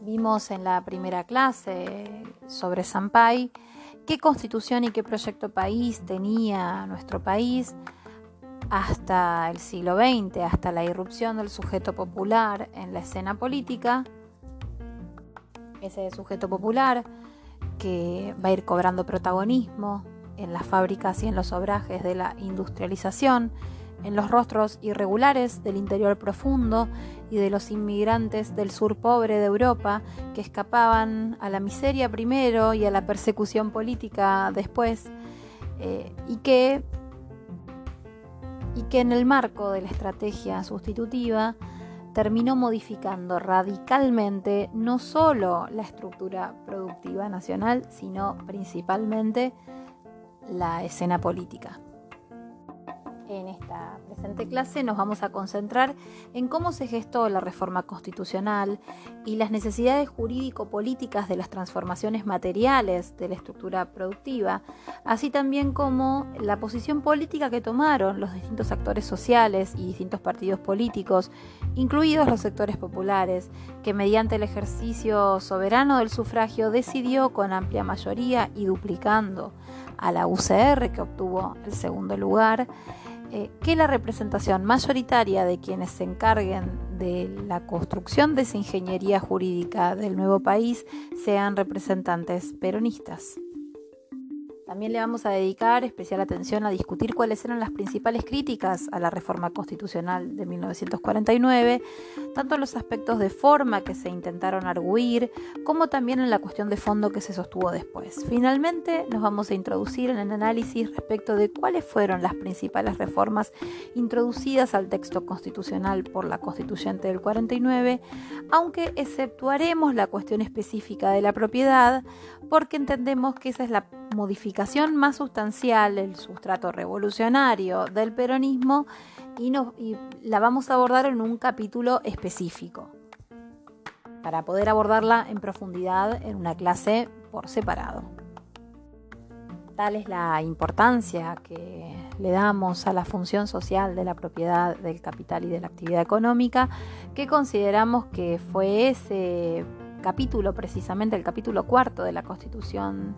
Vimos en la primera clase sobre Sampai qué constitución y qué proyecto país tenía nuestro país hasta el siglo XX, hasta la irrupción del sujeto popular en la escena política. Ese sujeto popular que va a ir cobrando protagonismo en las fábricas y en los obrajes de la industrialización, en los rostros irregulares del interior profundo y de los inmigrantes del sur pobre de Europa que escapaban a la miseria primero y a la persecución política después, eh, y, que, y que en el marco de la estrategia sustitutiva terminó modificando radicalmente no solo la estructura productiva nacional, sino principalmente la escena política. En esta presente clase nos vamos a concentrar en cómo se gestó la reforma constitucional y las necesidades jurídico-políticas de las transformaciones materiales de la estructura productiva, así también como la posición política que tomaron los distintos actores sociales y distintos partidos políticos, incluidos los sectores populares, que mediante el ejercicio soberano del sufragio decidió con amplia mayoría y duplicando a la UCR, que obtuvo el segundo lugar, eh, que la representación mayoritaria de quienes se encarguen de la construcción de esa ingeniería jurídica del nuevo país sean representantes peronistas. También le vamos a dedicar especial atención a discutir cuáles eran las principales críticas a la reforma constitucional de 1949, tanto en los aspectos de forma que se intentaron arguir, como también en la cuestión de fondo que se sostuvo después. Finalmente, nos vamos a introducir en el análisis respecto de cuáles fueron las principales reformas introducidas al texto constitucional por la constituyente del 49, aunque exceptuaremos la cuestión específica de la propiedad, porque entendemos que esa es la modificación más sustancial, el sustrato revolucionario del peronismo, y, la vamos a abordar en un capítulo específico, para poder abordarla en profundidad en una clase por separado. Tal es la importancia que le damos a la función social de la propiedad del capital y de la actividad económica, que consideramos que fue ese capítulo, precisamente el capítulo cuarto de la Constitución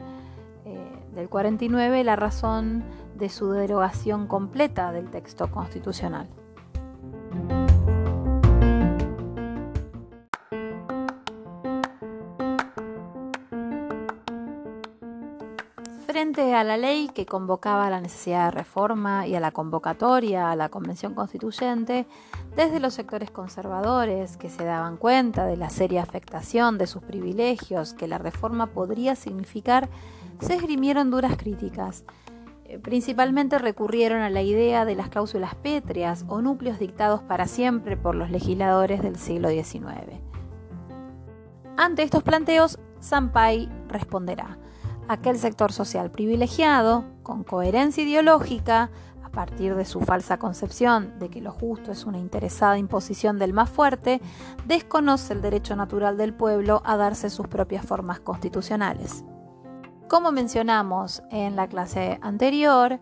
del 49, la razón de su derogación completa del texto constitucional. Frente a la ley que convocaba la necesidad de reforma y a la convocatoria a la Convención Constituyente, desde los sectores conservadores que se daban cuenta de la seria afectación de sus privilegios que la reforma podría significar, se esgrimieron duras críticas. Eh, principalmente recurrieron a la idea de las cláusulas pétreas o núcleos dictados para siempre por los legisladores del siglo XIX. Ante estos planteos, Sampay responderá aquel sector social privilegiado, con coherencia ideológica, a partir de su falsa concepción de que lo justo es una interesada imposición del más fuerte, desconoce el derecho natural del pueblo a darse sus propias formas constitucionales. Como mencionamos en la clase anterior,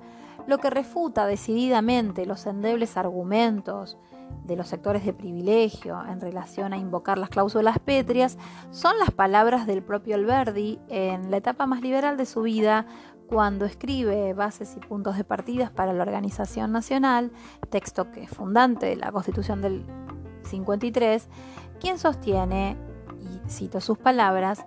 lo que refuta decididamente los endebles argumentos de los sectores de privilegio en relación a invocar las cláusulas pétreas son las palabras del propio Alberdi en la etapa más liberal de su vida cuando escribe bases y puntos de partidas para la organización nacional, texto que es fundante de la Constitución del 53, quien sostiene, y cito sus palabras,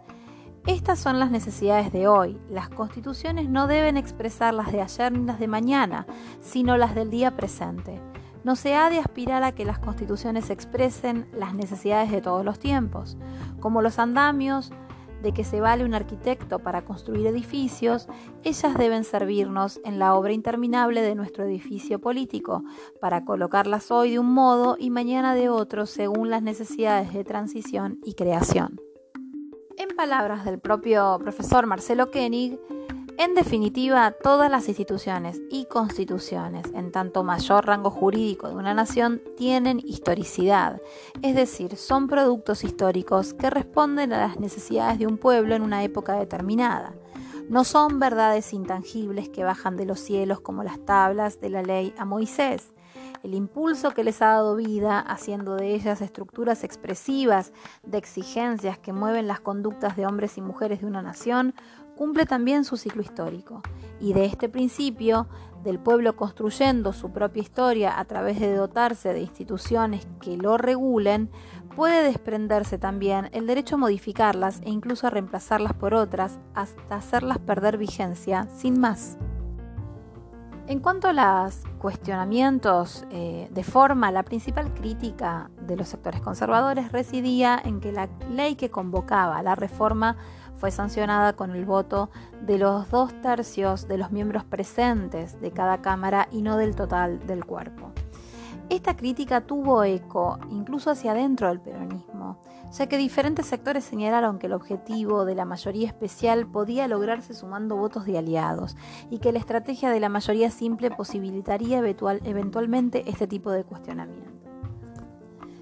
estas son las necesidades de hoy. Las constituciones no deben expresar las de ayer ni las de mañana, sino las del día presente. No se ha de aspirar a que las constituciones expresen las necesidades de todos los tiempos, como los andamios de que se vale un arquitecto para construir edificios, ellas deben servirnos en la obra interminable de nuestro edificio político, para colocarlas hoy de un modo y mañana de otro según las necesidades de transición y creación. En palabras del propio profesor Marcelo Koenig, en definitiva, todas las instituciones y constituciones, en tanto mayor rango jurídico de una nación, tienen historicidad, es decir, son productos históricos que responden a las necesidades de un pueblo en una época determinada. No son verdades intangibles que bajan de los cielos como las tablas de la ley a Moisés, el impulso que les ha dado vida, haciendo de ellas estructuras expresivas de exigencias que mueven las conductas de hombres y mujeres de una nación, cumple también su ciclo histórico. Y de este principio, del pueblo construyendo su propia historia a través de dotarse de instituciones que lo regulen, puede desprenderse también el derecho a modificarlas e incluso a reemplazarlas por otras hasta hacerlas perder vigencia sin más. En cuanto a los cuestionamientos eh, de forma, la principal crítica de los sectores conservadores residía en que la ley que convocaba la reforma fue sancionada con el voto de los dos tercios de los miembros presentes de cada Cámara y no del total del cuerpo. Esta crítica tuvo eco incluso hacia adentro del peronismo, ya que diferentes sectores señalaron que el objetivo de la mayoría especial podía lograrse sumando votos de aliados y que la estrategia de la mayoría simple posibilitaría eventualmente este tipo de cuestionamiento.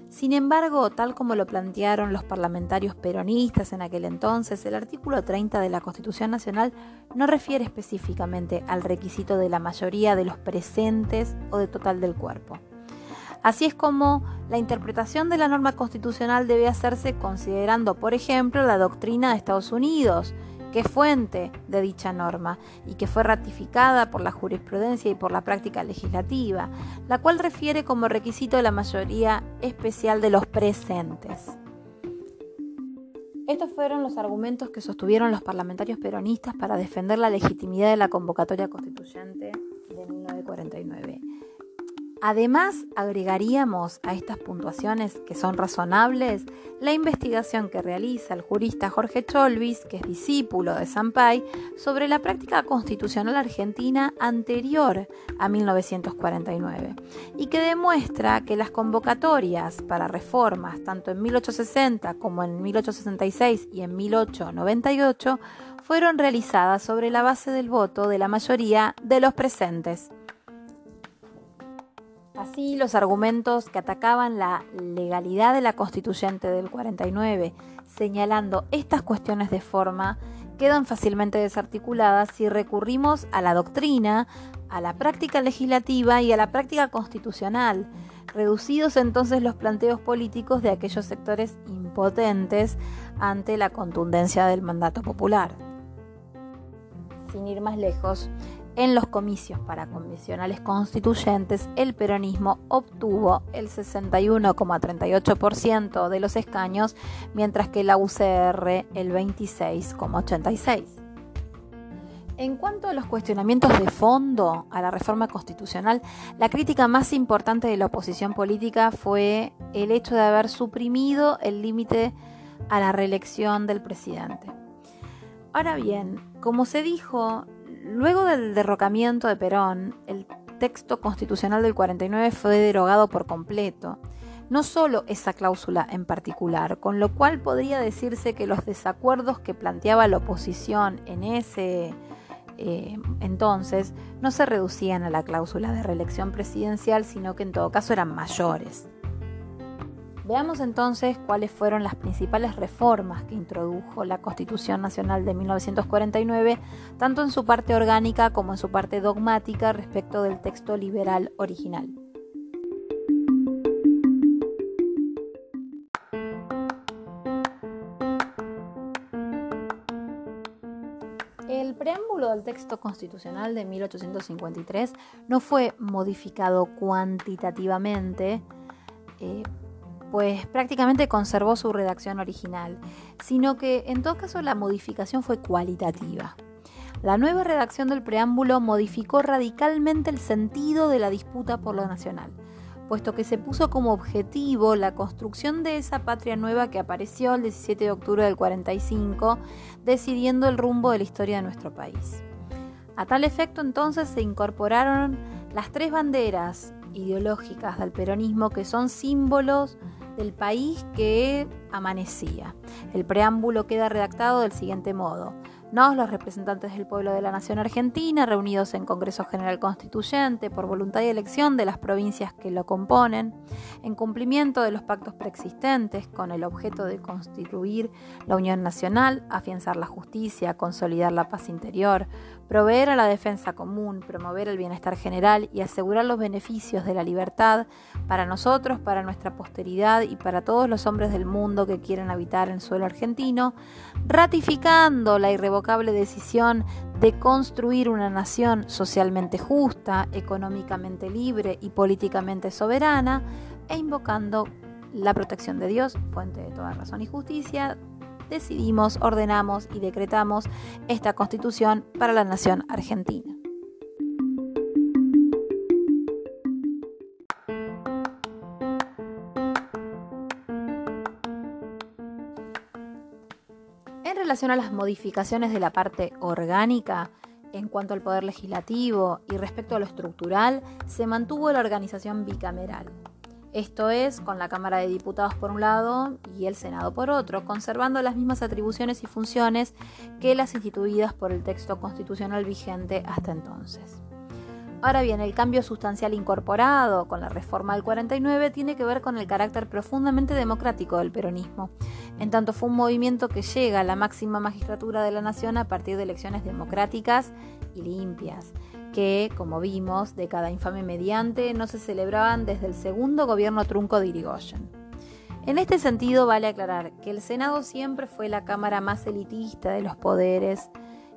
Sin embargo, tal como lo plantearon los parlamentarios peronistas en aquel entonces, el artículo 30 de la Constitución Nacional no refiere específicamente al requisito de la mayoría de los presentes o de total del cuerpo. Así es como la interpretación de la norma constitucional debe hacerse considerando, por ejemplo, la doctrina de Estados Unidos, que es fuente de dicha norma y que fue ratificada por la jurisprudencia y por la práctica legislativa, la cual refiere como requisito la mayoría especial de los presentes. Estos fueron los argumentos que sostuvieron los parlamentarios peronistas para defender la legitimidad de la convocatoria constituyente de 1949. Además, agregaríamos a estas puntuaciones que son razonables la investigación que realiza el jurista Jorge Cholvis, que es discípulo de Sampay, sobre la práctica constitucional argentina anterior a 1949 y que demuestra que las convocatorias para reformas tanto en 1860 como en 1866 y en 1898 fueron realizadas sobre la base del voto de la mayoría de los presentes. Así, los argumentos que atacaban la legalidad de la constituyente del 49, señalando estas cuestiones de forma, quedan fácilmente desarticuladas si recurrimos a la doctrina, a la práctica legislativa y a la práctica constitucional, reducidos entonces los planteos políticos de aquellos sectores impotentes ante la contundencia del mandato popular. Sin ir más lejos, en los comicios para convencionales constituyentes, el peronismo obtuvo el 61,38% de los escaños, mientras que la UCR el 26,86%. En cuanto a los cuestionamientos de fondo a la reforma constitucional, la crítica más importante de la oposición política fue el hecho de haber suprimido el límite a la reelección del presidente. Ahora bien, como se dijo, Luego del derrocamiento de Perón, el texto constitucional del 49 fue derogado por completo. No solo esa cláusula en particular, con lo cual podría decirse que los desacuerdos que planteaba la oposición en ese eh, entonces no se reducían a la cláusula de reelección presidencial, sino que en todo caso eran mayores. Veamos entonces cuáles fueron las principales reformas que introdujo la Constitución Nacional de 1949, tanto en su parte orgánica como en su parte dogmática respecto del texto liberal original. El preámbulo del texto constitucional de 1853 no fue modificado cuantitativamente eh, pues prácticamente conservó su redacción original, sino que en todo caso la modificación fue cualitativa. La nueva redacción del preámbulo modificó radicalmente el sentido de la disputa por lo nacional, puesto que se puso como objetivo la construcción de esa patria nueva que apareció el 17 de octubre del 45, decidiendo el rumbo de la historia de nuestro país. A tal efecto entonces se incorporaron las tres banderas ideológicas del peronismo que son símbolos del país que amanecía. El preámbulo queda redactado del siguiente modo. Nos, los representantes del pueblo de la Nación Argentina, reunidos en Congreso General Constituyente por voluntad y elección de las provincias que lo componen, en cumplimiento de los pactos preexistentes con el objeto de constituir la Unión Nacional, afianzar la justicia, consolidar la paz interior, proveer a la defensa común, promover el bienestar general y asegurar los beneficios de la libertad para nosotros, para nuestra posteridad y para todos los hombres del mundo que quieran habitar en suelo argentino, ratificando la irrevocable decisión de construir una nación socialmente justa, económicamente libre y políticamente soberana, e invocando la protección de Dios, fuente de toda razón y justicia, decidimos, ordenamos y decretamos esta constitución para la nación argentina. En relación a las modificaciones de la parte orgánica, en cuanto al poder legislativo y respecto a lo estructural, se mantuvo la organización bicameral. Esto es, con la Cámara de Diputados por un lado y el Senado por otro, conservando las mismas atribuciones y funciones que las instituidas por el texto constitucional vigente hasta entonces. Ahora bien, el cambio sustancial incorporado con la reforma del 49 tiene que ver con el carácter profundamente democrático del peronismo, en tanto fue un movimiento que llega a la máxima magistratura de la nación a partir de elecciones democráticas y limpias, que, como vimos, de cada infame mediante no se celebraban desde el segundo gobierno trunco de Irigoyen. En este sentido, vale aclarar que el Senado siempre fue la cámara más elitista de los poderes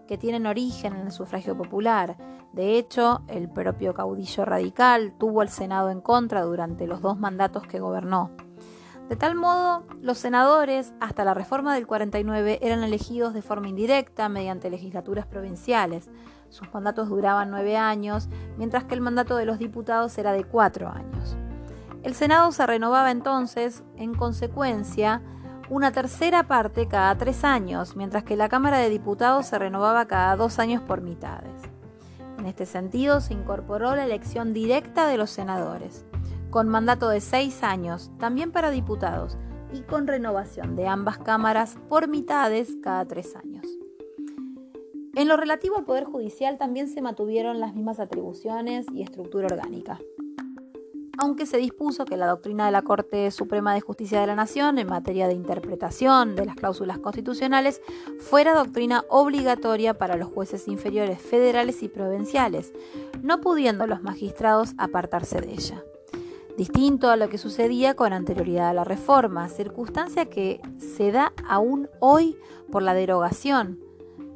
que tienen origen en el sufragio popular. De hecho, el propio caudillo radical tuvo al Senado en contra durante los dos mandatos que gobernó. De tal modo, los senadores, hasta la reforma del 49, eran elegidos de forma indirecta mediante legislaturas provinciales, sus mandatos duraban nueve años, mientras que el mandato de los diputados era de cuatro años. El Senado se renovaba entonces, en consecuencia, una tercera parte cada tres años, mientras que la Cámara de Diputados se renovaba cada dos años por mitades. En este sentido, se incorporó la elección directa de los senadores, con mandato de seis años, también para diputados, y con renovación de ambas cámaras por mitades cada tres años. En lo relativo al Poder Judicial también se mantuvieron las mismas atribuciones y estructura orgánica. Aunque se dispuso que la doctrina de la Corte Suprema de Justicia de la Nación en materia de interpretación de las cláusulas constitucionales fuera doctrina obligatoria para los jueces inferiores federales y provinciales, no pudiendo los magistrados apartarse de ella distinto a lo que sucedía con anterioridad a la reforma, circunstancia que se da aún hoy por la derogación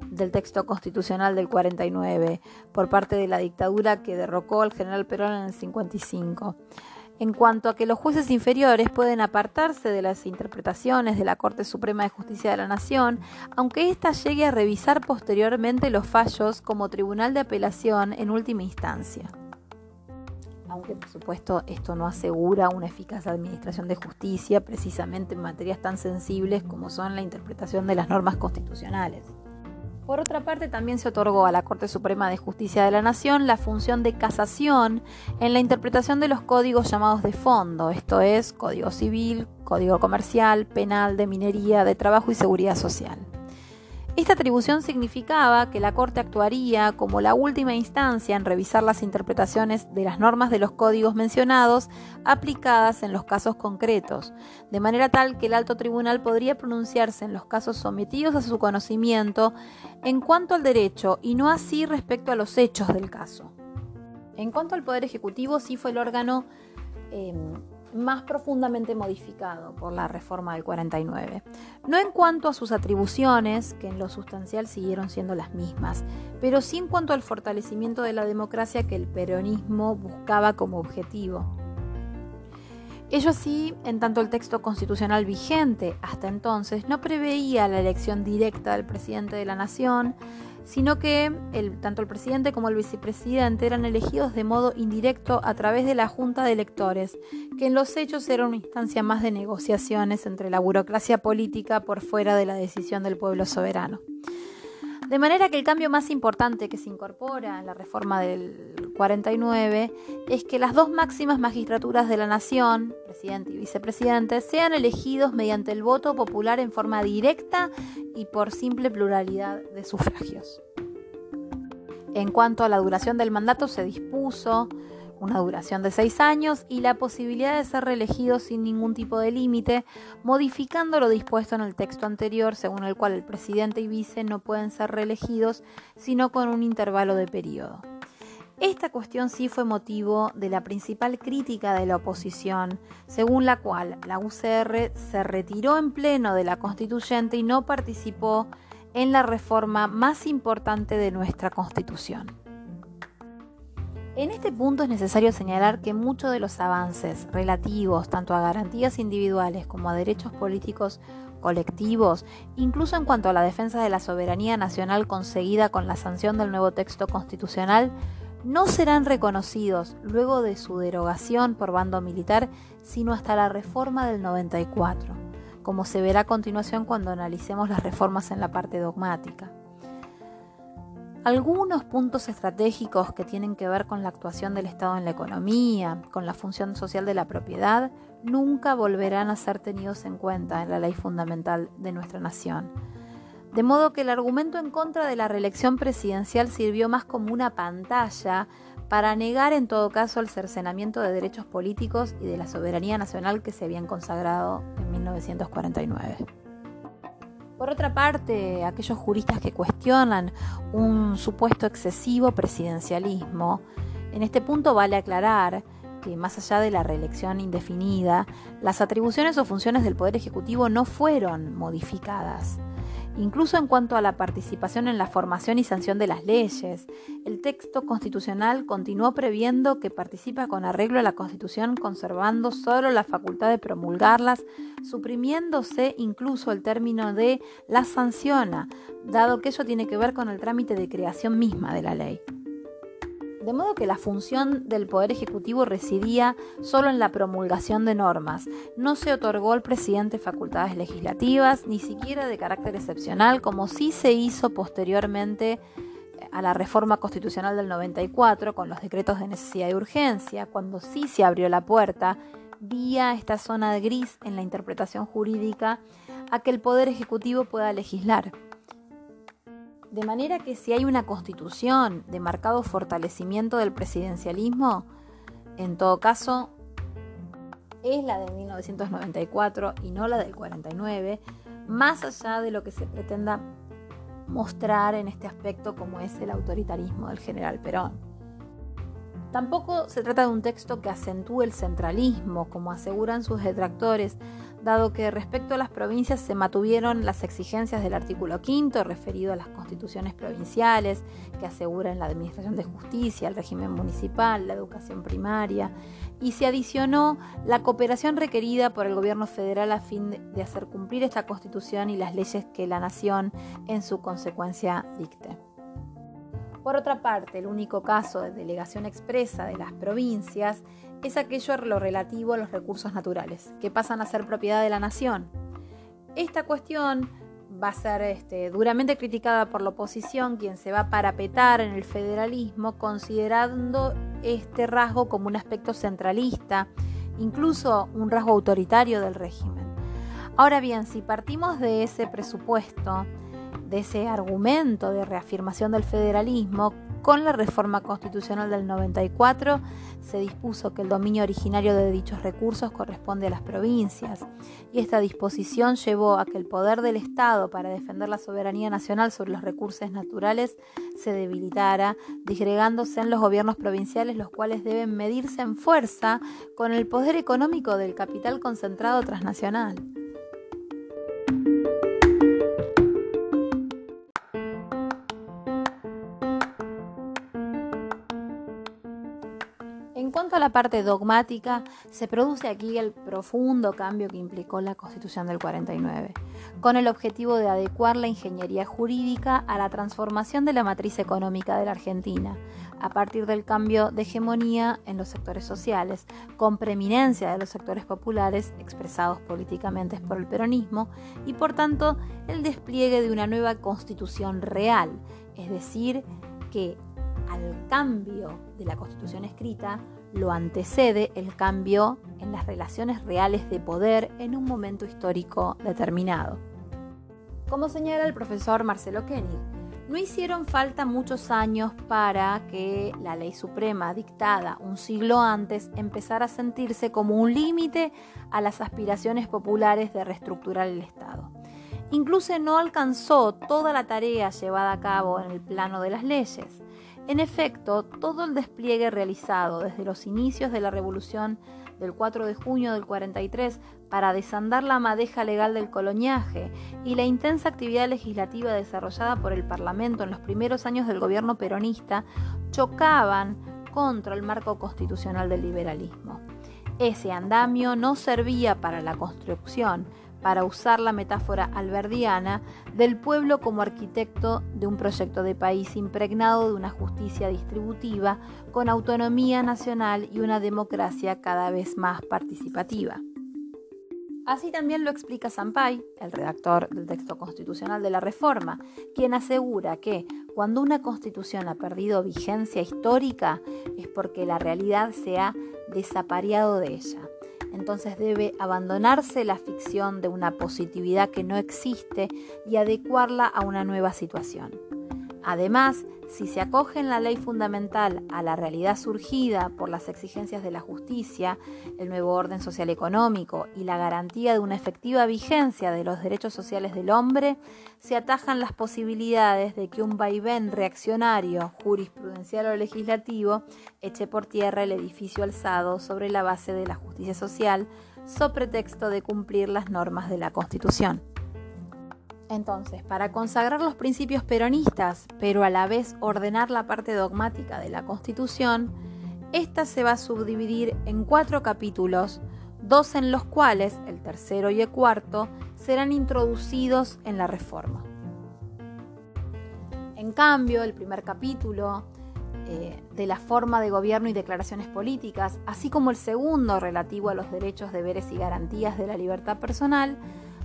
del texto constitucional del 49 por parte de la dictadura que derrocó al general Perón en el 55. En cuanto a que los jueces inferiores pueden apartarse de las interpretaciones de la Corte Suprema de Justicia de la Nación, aunque ésta llegue a revisar posteriormente los fallos como tribunal de apelación en última instancia. Aunque por supuesto esto no asegura una eficaz administración de justicia precisamente en materias tan sensibles como son la interpretación de las normas constitucionales. Por otra parte, también se otorgó a la Corte Suprema de Justicia de la Nación la función de casación en la interpretación de los códigos llamados de fondo, esto es, Código Civil, Código Comercial, Penal, de Minería, de Trabajo y Seguridad Social. Esta atribución significaba que la Corte actuaría como la última instancia en revisar las interpretaciones de las normas de los códigos mencionados aplicadas en los casos concretos, de manera tal que el alto tribunal podría pronunciarse en los casos sometidos a su conocimiento en cuanto al derecho y no así respecto a los hechos del caso. En cuanto al Poder Ejecutivo, sí fue el órgano em, más profundamente modificado por la reforma del 49. No en cuanto a sus atribuciones, que en lo sustancial siguieron siendo las mismas, pero sí en cuanto al fortalecimiento de la democracia que el peronismo buscaba como objetivo. Ello sí, en tanto el texto constitucional vigente hasta entonces no preveía la elección directa del presidente de la nación, sino que tanto el presidente como el vicepresidente eran elegidos de modo indirecto a través de la Junta de Electores, que en los hechos era una instancia más de negociaciones entre la burocracia política por fuera de la decisión del pueblo soberano. De manera que el cambio más importante que se incorpora en la reforma del 49 es que las dos máximas magistraturas de la nación, presidente y vicepresidente, sean elegidos mediante el voto popular en forma directa y por simple pluralidad de sufragios. En cuanto a la duración del mandato, se dispuso una duración de seis años y la posibilidad de ser reelegido sin ningún tipo de límite, modificando lo dispuesto en el texto anterior, según el cual el presidente y vice no pueden ser reelegidos, sino con un intervalo de periodo. Esta cuestión sí fue motivo de la principal crítica de la oposición, según la cual la UCR se retiró en pleno de la constituyente y no participó en la reforma más importante de nuestra constitución. En este punto es necesario señalar que muchos de los avances relativos tanto a garantías individuales como a derechos políticos colectivos, incluso en cuanto a la defensa de la soberanía nacional conseguida con la sanción del nuevo texto constitucional, no serán reconocidos luego de su derogación por bando militar, sino hasta la reforma del 94, como se verá a continuación cuando analicemos las reformas en la parte dogmática. Algunos puntos estratégicos que tienen que ver con la actuación del Estado en la economía, con la función social de la propiedad, nunca volverán a ser tenidos en cuenta en la ley fundamental de nuestra nación. De modo que el argumento en contra de la reelección presidencial sirvió más como una pantalla para negar en todo caso el cercenamiento de derechos políticos y de la soberanía nacional que se habían consagrado en 1949. Por otra parte, aquellos juristas que cuestionan un supuesto excesivo presidencialismo, en este punto vale aclarar que más allá de la reelección indefinida, las atribuciones o funciones del Poder Ejecutivo no fueron modificadas. Incluso en cuanto a la participación en la formación y sanción de las leyes, el texto constitucional continuó previendo que participa con arreglo a la Constitución conservando solo la facultad de promulgarlas, suprimiéndose incluso el término de la sanciona, dado que ello tiene que ver con el trámite de creación misma de la ley. De modo que la función del Poder Ejecutivo residía solo en la promulgación de normas. No se otorgó al presidente facultades legislativas, ni siquiera de carácter excepcional, como sí se hizo posteriormente eh, a la reforma constitucional del 94 con los decretos de necesidad y urgencia, cuando sí se abrió la puerta vía esta zona de gris en la interpretación jurídica a que el Poder Ejecutivo pueda legislar. De manera que si hay una constitución de marcado fortalecimiento del presidencialismo, en todo caso es la de 1994 y no la del 49, más allá de lo que se pretenda mostrar en este aspecto como es el autoritarismo del general Perón. Tampoco se trata de un texto que acentúe el centralismo, como aseguran sus detractores, dado que respecto a las provincias se mantuvieron las exigencias del artículo quinto referido a las constituciones provinciales que aseguran la administración de justicia, el régimen municipal, la educación primaria, y se adicionó la cooperación requerida por el gobierno federal a fin de hacer cumplir esta constitución y las leyes que la nación en su consecuencia dicte. Por otra parte, el único caso de delegación expresa de las provincias es aquello lo relativo a los recursos naturales, que pasan a ser propiedad de la nación. Esta cuestión va a ser este, duramente criticada por la oposición, quien se va a parapetar en el federalismo, considerando este rasgo como un aspecto centralista, incluso un rasgo autoritario del régimen. Ahora bien, si partimos de ese presupuesto, de ese argumento de reafirmación del federalismo, con la reforma constitucional del 94 se dispuso que el dominio originario de dichos recursos corresponde a las provincias y esta disposición llevó a que el poder del Estado para defender la soberanía nacional sobre los recursos naturales se debilitara, disgregándose en los gobiernos provinciales los cuales deben medirse en fuerza con el poder económico del capital concentrado transnacional. La parte dogmática, se produce aquí el profundo cambio que implicó la Constitución del 49, con el objetivo de adecuar la ingeniería jurídica a la transformación de la matriz económica de la Argentina, a partir del cambio de hegemonía en los sectores sociales, con preeminencia de los sectores populares expresados políticamente por el peronismo, y por tanto el despliegue de una nueva constitución real, es decir, que al cambio de la constitución escrita lo antecede el cambio en las relaciones reales de poder en un momento histórico determinado. Como señala el profesor Marcelo Koenig, No hicieron falta muchos años para que la ley suprema dictada un siglo antes empezara a sentirse como un límite a las aspiraciones populares de reestructurar el Estado. Incluso no alcanzó toda la tarea llevada a cabo en el plano de las leyes. En efecto, todo el despliegue realizado desde los inicios de la Revolución del 4 de junio del 43 para desandar la madeja legal del coloniaje y la intensa actividad legislativa desarrollada por el Parlamento en los primeros años del gobierno peronista chocaban contra el marco constitucional del liberalismo. Ese andamio no servía para la construcción para usar la metáfora alberdiana, del pueblo como arquitecto de un proyecto de país impregnado de una justicia distributiva, con autonomía nacional y una democracia cada vez más participativa. Así también lo explica Sampay, el redactor del texto constitucional de la Reforma, quien asegura que cuando una constitución ha perdido vigencia histórica es porque la realidad se ha desapareado de ella entonces debe abandonarse la ficción de una positividad que no existe y adecuarla a una nueva situación. Además, si se acoge en la ley fundamental a la realidad surgida por las exigencias de la justicia, el nuevo orden social económico y la garantía de una efectiva vigencia de los derechos sociales del hombre, se atajan las posibilidades de que un vaivén reaccionario, jurisprudencial o legislativo, eche por tierra el edificio alzado sobre la base de la justicia social, so pretexto de cumplir las normas de la Constitución. Entonces, para consagrar los principios peronistas, pero a la vez ordenar la parte dogmática de la Constitución, esta se va a subdividir en cuatro capítulos, dos en los cuales, el tercero y el cuarto, serán introducidos en la reforma. En cambio, el primer capítulo eh, de la forma de gobierno y declaraciones políticas, así como el segundo relativo a los derechos, deberes y garantías de la libertad personal,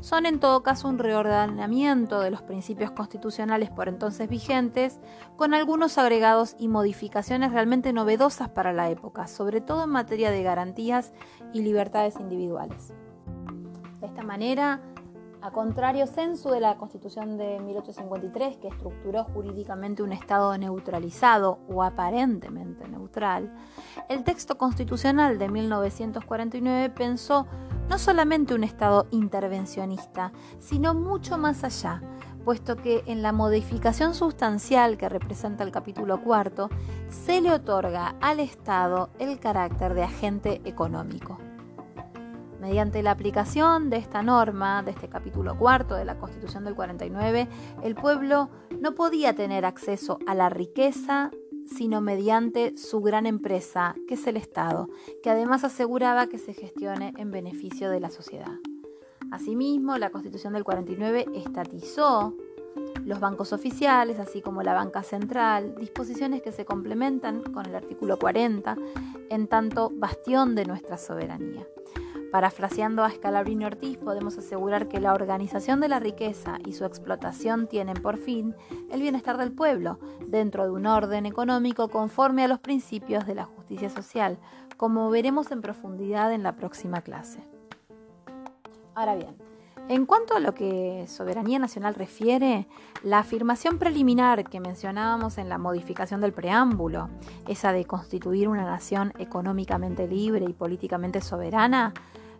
son en todo caso un reordenamiento de los principios constitucionales por entonces vigentes, con algunos agregados y modificaciones realmente novedosas para la época, sobre todo en materia de garantías y libertades individuales. De esta manera, a contrario censo de la Constitución de 1853, que estructuró jurídicamente un Estado neutralizado o aparentemente neutral, el texto constitucional de 1949 pensó no solamente un Estado intervencionista, sino mucho más allá, puesto que en la modificación sustancial que representa el capítulo cuarto, se le otorga al Estado el carácter de agente económico. Mediante la aplicación de esta norma, de este capítulo cuarto de la Constitución del 49, el pueblo no podía tener acceso a la riqueza sino mediante su gran empresa, que es el Estado, que además aseguraba que se gestione en beneficio de la sociedad. Asimismo, la Constitución del 49 estatizó los bancos oficiales, así como la banca central, disposiciones que se complementan con el artículo 40, en tanto bastión de nuestra soberanía. Parafraseando a Scalabrini Ortiz, podemos asegurar que la organización de la riqueza y su explotación tienen por fin el bienestar del pueblo, dentro de un orden económico conforme a los principios de la justicia social, como veremos en profundidad en la próxima clase. Ahora bien, en cuanto a lo que soberanía nacional refiere, la afirmación preliminar que mencionábamos en la modificación del preámbulo, esa de constituir una nación económicamente libre y políticamente soberana,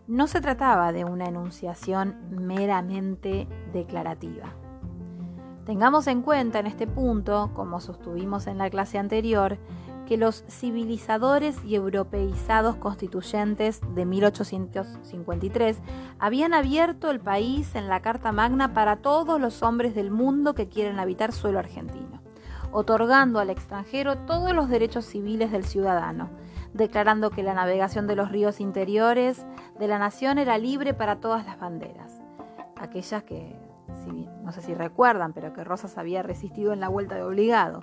no se trataba de una enunciación meramente declarativa. Tengamos en cuenta en este punto, como sostuvimos en la clase anterior, que los civilizadores y europeizados constituyentes de 1853 habían abierto el país en la Carta Magna para todos los hombres del mundo que quieren habitar suelo argentino, otorgando al extranjero todos los derechos civiles del ciudadano, declarando que la navegación de los ríos interiores de la nación era libre para todas las banderas, aquellas que, no sé si recuerdan, pero que Rosas había resistido en la vuelta de obligado,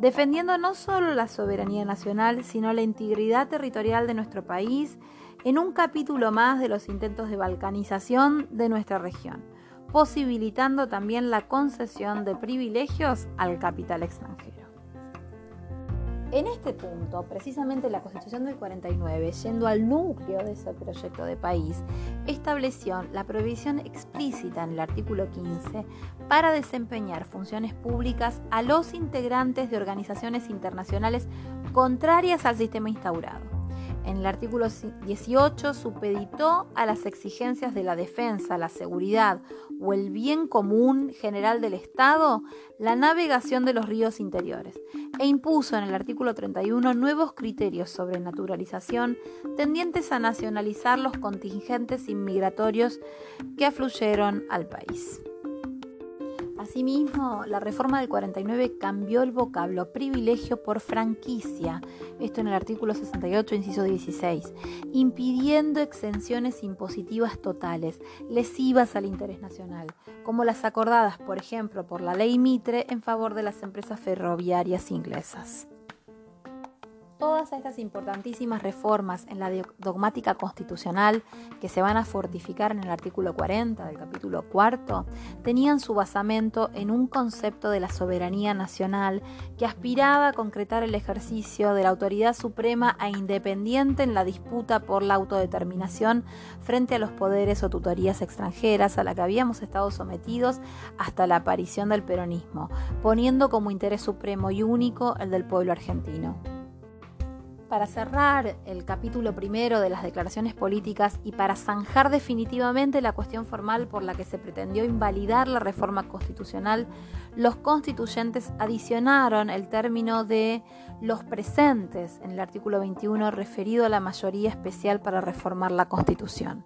defendiendo no solo la soberanía nacional, sino la integridad territorial de nuestro país en un capítulo más de los intentos de balcanización de nuestra región, posibilitando también la concesión de privilegios al capital extranjero. En este punto, precisamente la Constitución del 49, yendo al núcleo de ese proyecto de país, estableció la prohibición explícita en el artículo 15 para desempeñar funciones públicas a los integrantes de organizaciones internacionales contrarias al sistema instaurado en el artículo 18 supeditó a las exigencias de la defensa, la seguridad o el bien común general del Estado la navegación de los ríos interiores e impuso en el artículo 31 nuevos criterios sobre naturalización tendientes a nacionalizar los contingentes inmigratorios que afluyeron al país. Asimismo, la reforma del 49 cambió el vocablo privilegio por franquicia, esto en el artículo 68, inciso 16, impidiendo exenciones impositivas totales, lesivas al interés nacional, como las acordadas, por ejemplo, por la ley Mitre en favor de las empresas ferroviarias inglesas. Todas estas importantísimas reformas en la dogmática constitucional que se van a fortificar en el artículo 40 del capítulo cuarto tenían su basamento en un concepto de la soberanía nacional que aspiraba a concretar el ejercicio de la autoridad suprema e independiente en la disputa por la autodeterminación frente a los poderes o tutorías extranjeras a la que habíamos estado sometidos hasta la aparición del peronismo, poniendo como interés supremo y único el del pueblo argentino. Para cerrar el capítulo primero de las declaraciones políticas y para zanjar definitivamente la cuestión formal por la que se pretendió invalidar la reforma constitucional, los constituyentes adicionaron el término de los presentes en el artículo 21 referido a la mayoría especial para reformar la Constitución.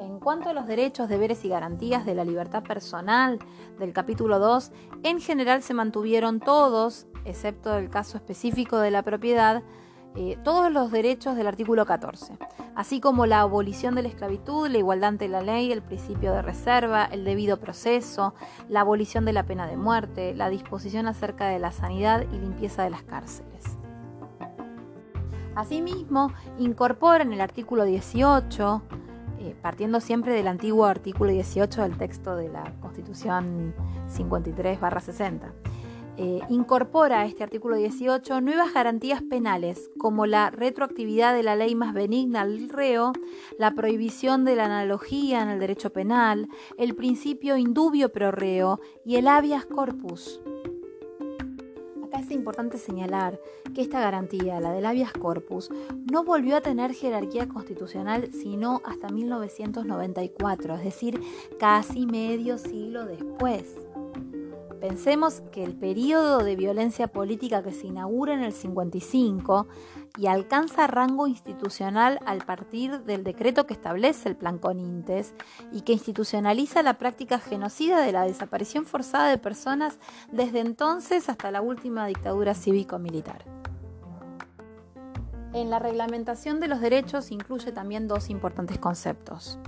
En cuanto a los derechos, deberes y garantías de la libertad personal del capítulo 2, en general se mantuvieron todos excepto el caso específico de la propiedad, eh, todos los derechos del artículo 14, así como la abolición de la esclavitud, la igualdad ante la ley, el principio de reserva, el debido proceso, la abolición de la pena de muerte, la disposición acerca de la sanidad y limpieza de las cárceles. Asimismo, incorpora en el artículo 18, eh, partiendo siempre del antiguo artículo 18 del texto de la Constitución 53-60, eh, incorpora a este artículo 18 nuevas garantías penales, como la retroactividad de la ley más benigna al reo, la prohibición de la analogía en el derecho penal, el principio indubio pro reo y el habeas corpus. Acá es importante señalar que esta garantía, la del habeas corpus, no volvió a tener jerarquía constitucional sino hasta 1994, es decir, casi medio siglo después. Pensemos que el periodo de violencia política que se inaugura en el 55 y alcanza rango institucional al partir del decreto que establece el Plan Conintes y que institucionaliza la práctica genocida de la desaparición forzada de personas desde entonces hasta la última dictadura cívico-militar. En la reglamentación de los derechos incluye también dos importantes conceptos.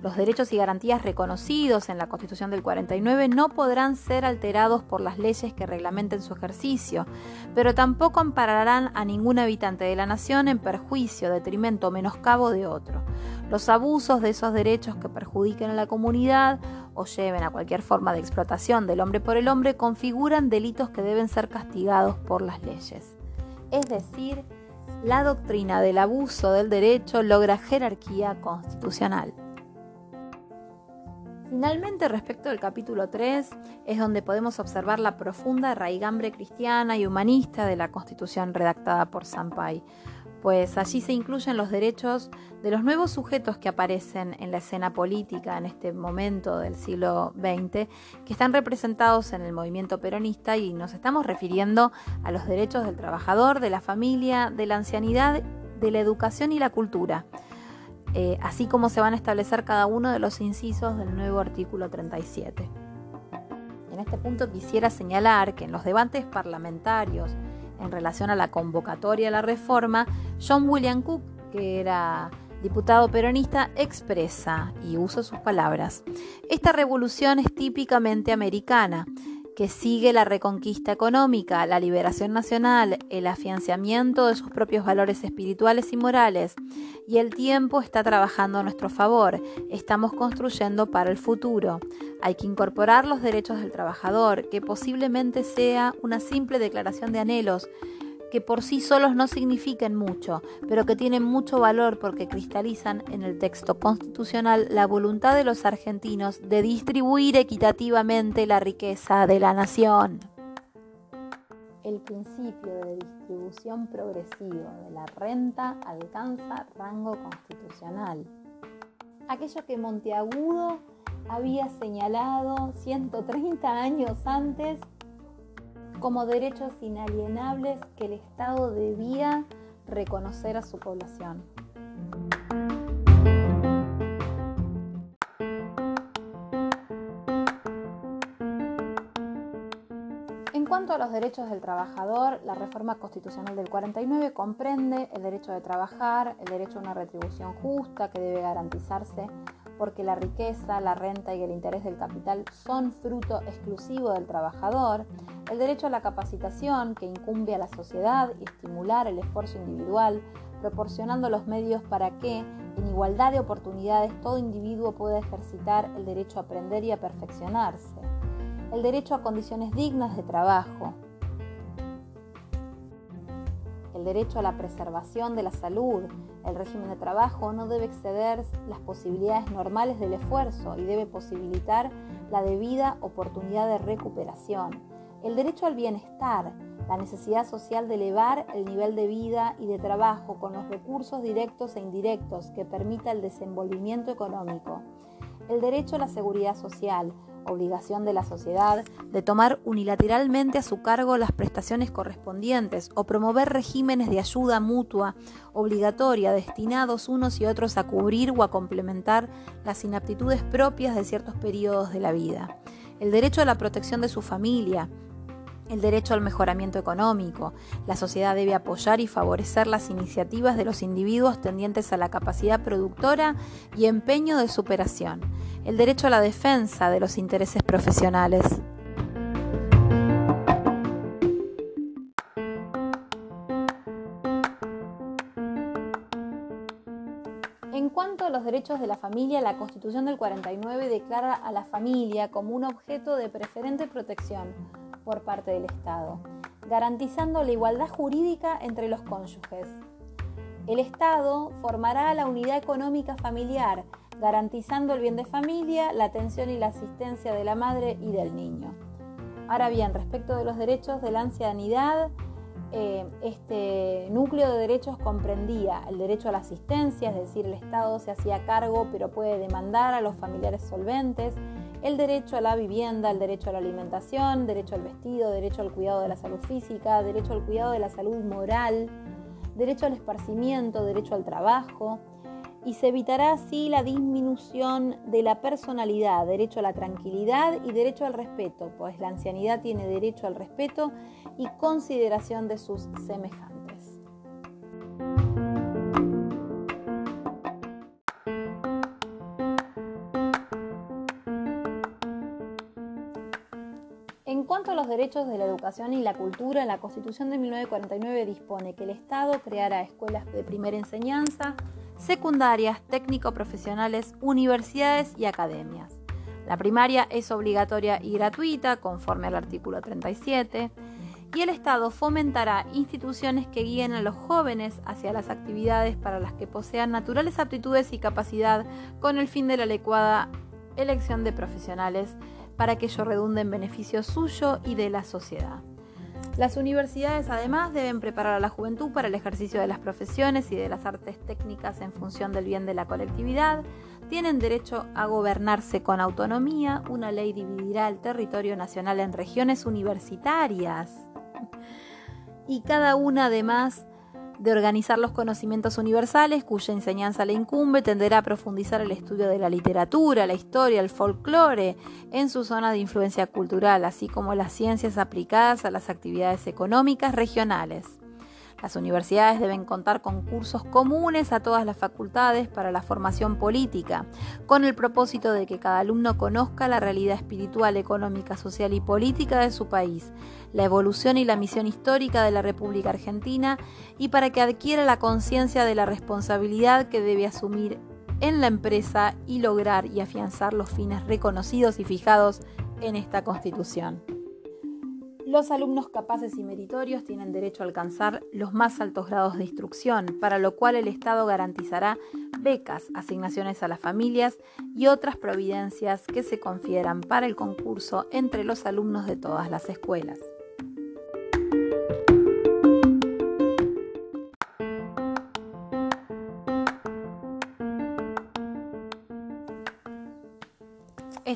Los derechos y garantías reconocidos en la Constitución del 49 no podrán ser alterados por las leyes que reglamenten su ejercicio, pero tampoco ampararán a ningún habitante de la nación en perjuicio, detrimento o menoscabo de otro. Los abusos de esos derechos que perjudiquen a la comunidad o lleven a cualquier forma de explotación del hombre por el hombre configuran delitos que deben ser castigados por las leyes. Es decir, la doctrina del abuso del derecho logra jerarquía constitucional. Finalmente, respecto del capítulo 3, es donde podemos observar la profunda raigambre cristiana y humanista de la constitución redactada por Sampai, pues allí se incluyen los derechos de los nuevos sujetos que aparecen en la escena política en este momento del siglo XX, que están representados en el movimiento peronista y nos estamos refiriendo a los derechos del trabajador, de la familia, de la ancianidad, de la educación y la cultura eh, así como se van a establecer cada uno de los incisos del nuevo artículo 37. En este punto quisiera señalar que en los debates parlamentarios en relación a la convocatoria a la reforma, John William Cook, que era diputado peronista, expresa, y uso sus palabras, esta revolución es típicamente americana, que sigue la reconquista económica, la liberación nacional, el afianzamiento de sus propios valores espirituales y morales, y el tiempo está trabajando a nuestro favor, estamos construyendo para el futuro. Hay que incorporar los derechos del trabajador, que posiblemente sea una simple declaración de anhelos, que por sí solos no significan mucho, pero que tienen mucho valor porque cristalizan en el texto constitucional la voluntad de los argentinos de distribuir equitativamente la riqueza de la nación. El principio de distribución progresiva de la renta alcanza rango constitucional. Aquello que Monteagudo había señalado 130 años antes como derechos inalienables que el Estado debía reconocer a su población. En cuanto a los derechos del trabajador, la reforma constitucional del 49 comprende el derecho de trabajar, el derecho a una retribución justa que debe garantizarse porque la riqueza, la renta y el interés del capital son fruto exclusivo del trabajador, el derecho a la capacitación que incumbe a la sociedad y estimular el esfuerzo individual, proporcionando los medios para que, en igualdad de oportunidades, todo individuo pueda ejercitar el derecho a aprender y a perfeccionarse, el derecho a condiciones dignas de trabajo, derecho a la preservación de la salud, el régimen de trabajo no debe exceder las posibilidades normales del esfuerzo y debe posibilitar la debida oportunidad de recuperación. El derecho al bienestar, la necesidad social de elevar el nivel de vida y de trabajo con los recursos directos e indirectos que permita el desenvolvimiento económico. El derecho a la seguridad social, obligación de la sociedad de tomar unilateralmente a su cargo las prestaciones correspondientes o promover regímenes de ayuda mutua obligatoria destinados unos y otros a cubrir o a complementar las inaptitudes propias de ciertos periodos de la vida. El derecho a la protección de su familia, el derecho al mejoramiento económico. La sociedad debe apoyar y favorecer las iniciativas de los individuos tendientes a la capacidad productora y empeño de superación. El derecho a la defensa de los intereses profesionales. En cuanto a los derechos de la familia, la Constitución del 49 declara a la familia como un objeto de preferente protección por parte del Estado, garantizando la igualdad jurídica entre los cónyuges. El Estado formará la unidad económica familiar, garantizando el bien de familia, la atención y la asistencia de la madre y del niño. Ahora bien, respecto de los derechos de la ancianidad, eh, este núcleo de derechos comprendía el derecho a la asistencia, es decir, el Estado se hacía cargo pero puede demandar a los familiares solventes, el derecho a la vivienda, el derecho a la alimentación, derecho al vestido, derecho al cuidado de la salud física, derecho al cuidado de la salud moral, derecho al esparcimiento, derecho al trabajo, y se evitará así la disminución de la personalidad, derecho a la tranquilidad y derecho al respeto, pues la ancianidad tiene derecho al respeto y consideración de sus semejantes. En cuanto a los derechos de la educación y la cultura, la Constitución de 1949 dispone que el Estado creará escuelas de primera enseñanza, secundarias, técnico-profesionales, universidades y academias. La primaria es obligatoria y gratuita, conforme al artículo 37, y el Estado fomentará instituciones que guíen a los jóvenes hacia las actividades para las que posean naturales aptitudes y capacidad con el fin de la adecuada elección de profesionales para que ello redunde en beneficio suyo y de la sociedad. Las universidades además deben preparar a la juventud para el ejercicio de las profesiones y de las artes técnicas en función del bien de la colectividad. Tienen derecho a gobernarse con autonomía. Una ley dividirá el territorio nacional en regiones universitarias. Y cada una además de organizar los conocimientos universales cuya enseñanza le incumbe, tenderá a profundizar el estudio de la literatura, la historia, el folclore en su zona de influencia cultural, así como las ciencias aplicadas a las actividades económicas regionales. Las universidades deben contar con cursos comunes a todas las facultades para la formación política, con el propósito de que cada alumno conozca la realidad espiritual, económica, social y política de su país, la evolución y la misión histórica de la República Argentina y para que adquiera la conciencia de la responsabilidad que debe asumir en la empresa y lograr y afianzar los fines reconocidos y fijados en esta Constitución. Los alumnos capaces y meritorios tienen derecho a alcanzar los más altos grados de instrucción, para lo cual el Estado garantizará becas, asignaciones a las familias y otras providencias que se confieran para el concurso entre los alumnos de todas las escuelas.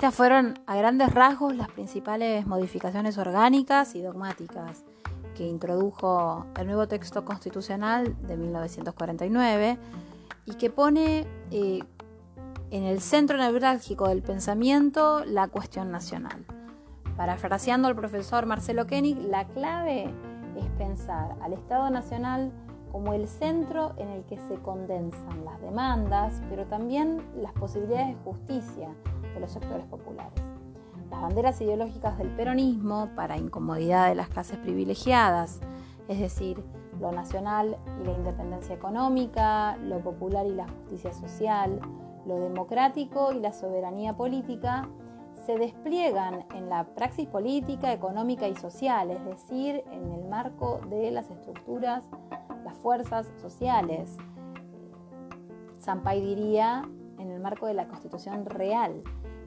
Estas fueron a grandes rasgos las principales modificaciones orgánicas y dogmáticas que introdujo el nuevo texto constitucional de 1949 y que pone eh, en el centro neurálgico del pensamiento la cuestión nacional. Parafraseando al profesor Marcelo Koenig, la clave es pensar al Estado Nacional como el centro en el que se condensan las demandas, pero también las posibilidades de justicia de los sectores populares. Las banderas ideológicas del peronismo, para incomodidad de las clases privilegiadas, es decir, lo nacional y la independencia económica, lo popular y la justicia social, lo democrático y la soberanía política, se despliegan en la praxis política, económica y social, es decir, en el marco de las estructuras, las fuerzas sociales. Sampay diría en el marco de la constitución real,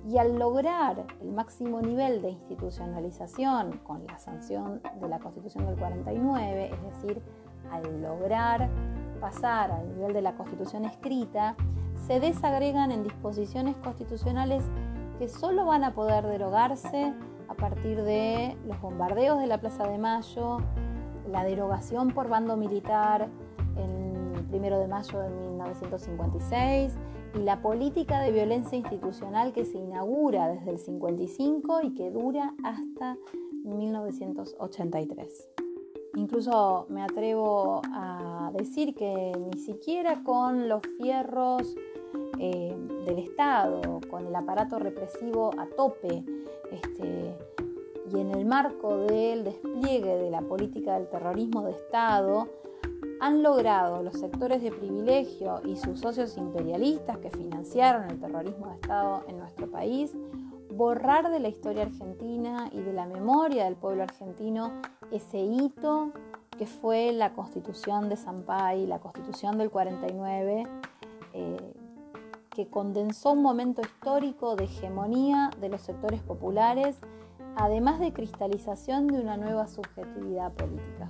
y al lograr el máximo nivel de institucionalización con la sanción de la Constitución del 49, es decir, al lograr pasar al nivel de la Constitución escrita, se desagregan en disposiciones constitucionales que solo van a poder derogarse a partir de los bombardeos de la Plaza de Mayo, la derogación por bando militar el 1 de mayo de 1956, y la política de violencia institucional que se inaugura desde el 55 y que dura hasta 1983. Incluso me atrevo a decir que ni siquiera con los fierros eh, del Estado, con el aparato represivo a tope, este, y en el marco del despliegue de la política del terrorismo de Estado, han logrado los sectores de privilegio y sus socios imperialistas que financiaron el terrorismo de Estado en nuestro país borrar de la historia argentina y de la memoria del pueblo argentino ese hito que fue la constitución de Zampay, la constitución del 49, eh, que condensó un momento histórico de hegemonía de los sectores populares, además de cristalización de una nueva subjetividad política.